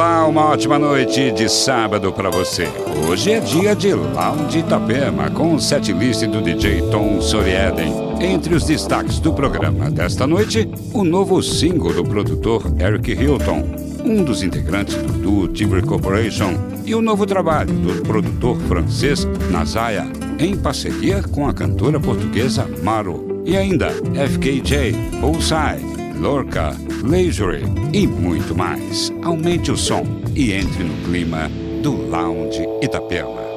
Olá, uma ótima noite de sábado para você. Hoje é dia de Lounge Itapema com o setlist do DJ Tom Sorieden. Entre os destaques do programa desta noite, o novo single do produtor Eric Hilton, um dos integrantes do duo Timber Corporation, e o novo trabalho do produtor francês Nazaya, em parceria com a cantora portuguesa Maro. E ainda FKJ, Bullseye, Lorca, Leisure e muito mais. Aumente o som e entre no clima do Lounge Itapema.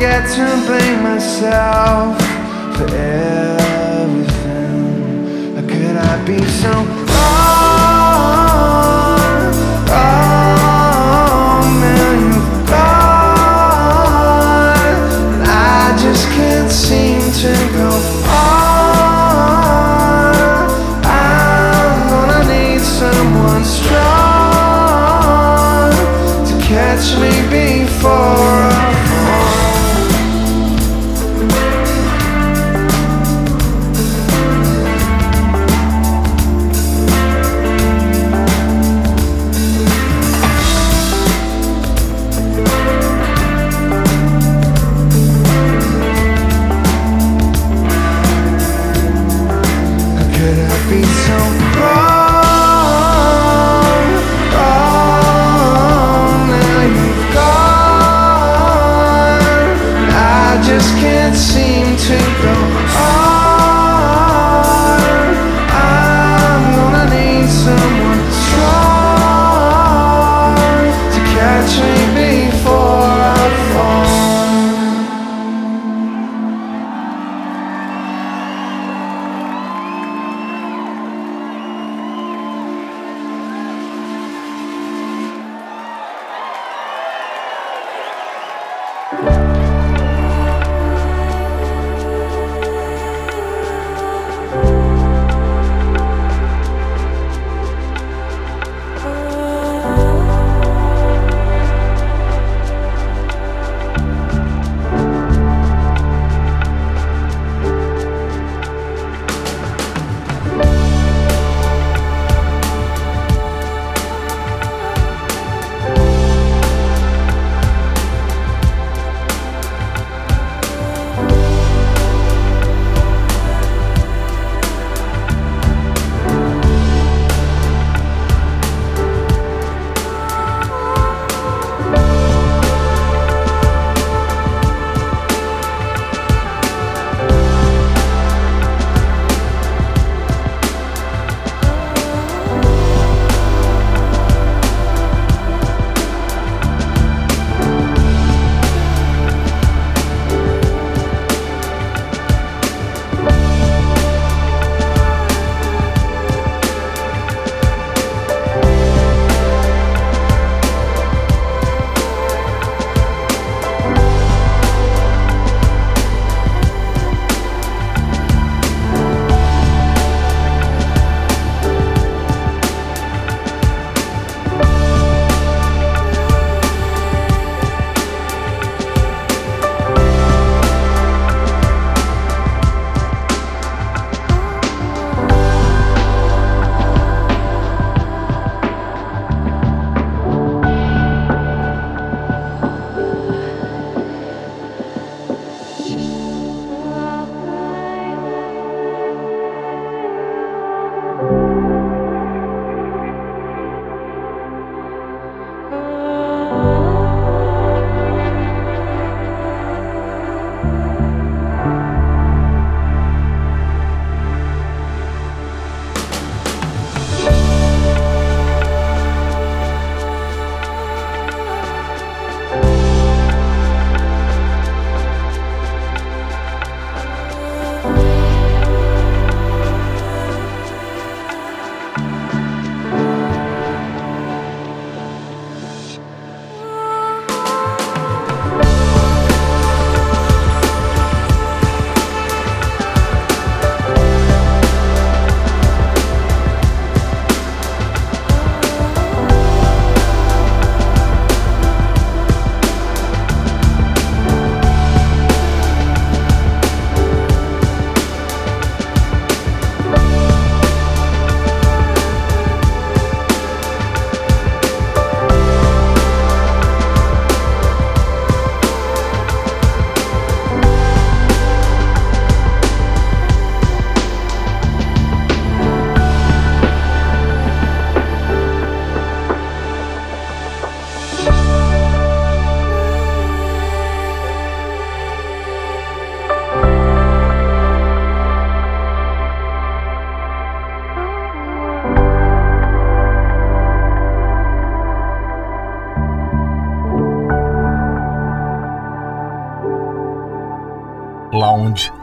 forget to blame myself for everything. Could I be so?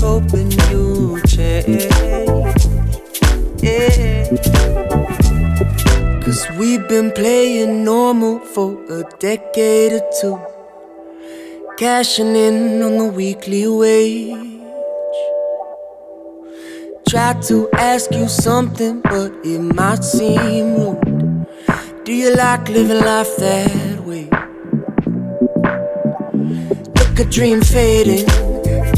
hoping you'd change. Yeah. Cause we've been playing normal for a decade or two cashing in on the weekly wage. Try to ask you something, but it might seem rude. Do you like living life that way? Look a dream fading,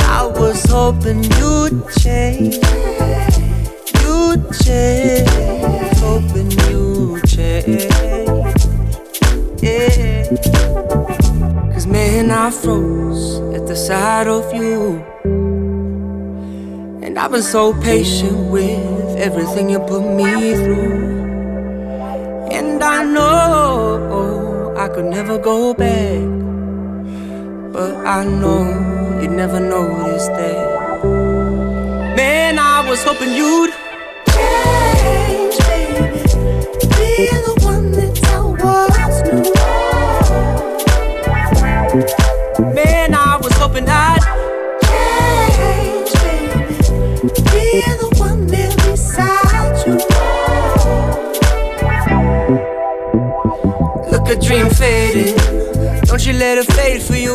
I was hoping you'd change. You'd change. Hoping you'd change yeah. Cause man, I froze at the sight of you. And I've been so patient with everything you put me through. And I know I could never go back. But I know you never noticed that. Man, I was hoping you'd change, baby. Be the one that I was new. Man, I was hoping I'd change, baby. Be the one there beside you. Look a dream fading, don't you let it fade for you.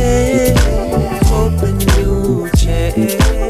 change, hoping you'd change.